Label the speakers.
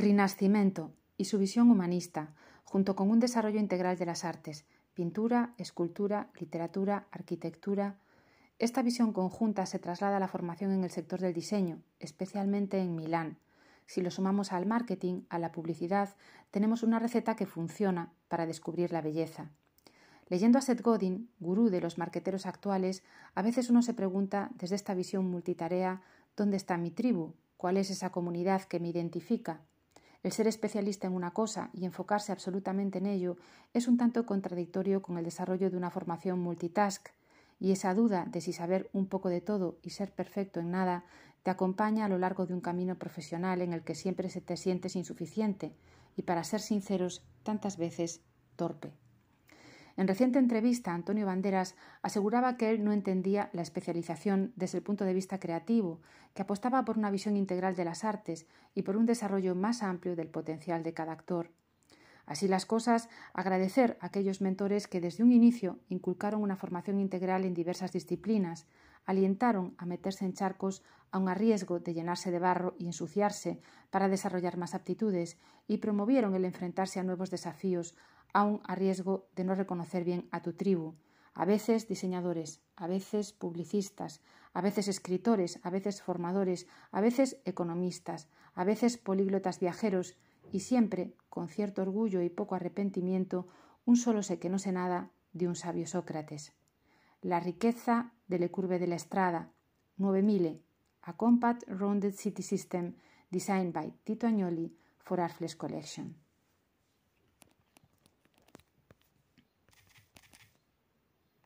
Speaker 1: Rinascimento y su visión humanista, junto con un desarrollo integral de las artes, pintura, escultura, literatura, arquitectura. Esta visión conjunta se traslada a la formación en el sector del diseño, especialmente en Milán. Si lo sumamos al marketing, a la publicidad, tenemos una receta que funciona para descubrir la belleza. Leyendo a Seth Godin, gurú de los marqueteros actuales, a veces uno se pregunta desde esta visión multitarea ¿dónde está mi tribu? ¿Cuál es esa comunidad que me identifica? El ser especialista en una cosa y enfocarse absolutamente en ello es un tanto contradictorio con el desarrollo de una formación multitask, y esa duda de si saber un poco de todo y ser perfecto en nada te acompaña a lo largo de un camino profesional en el que siempre se te sientes insuficiente y, para ser sinceros, tantas veces torpe. En reciente entrevista, Antonio Banderas aseguraba que él no entendía la especialización desde el punto de vista creativo, que apostaba por una visión integral de las artes y por un desarrollo más amplio del potencial de cada actor. Así las cosas, agradecer a aquellos mentores que desde un inicio inculcaron una formación integral en diversas disciplinas, alientaron a meterse en charcos aun a riesgo de llenarse de barro y ensuciarse para desarrollar más aptitudes y promovieron el enfrentarse a nuevos desafíos aun a riesgo de no reconocer bien a tu tribu, a veces diseñadores, a veces publicistas, a veces escritores, a veces formadores, a veces economistas, a veces políglotas viajeros, y siempre, con cierto orgullo y poco arrepentimiento, un solo sé que no sé nada de un sabio Sócrates. La riqueza de Le Curve de la Estrada, 9000, a compact rounded city system designed by Tito Agnoli for Artflex Collection.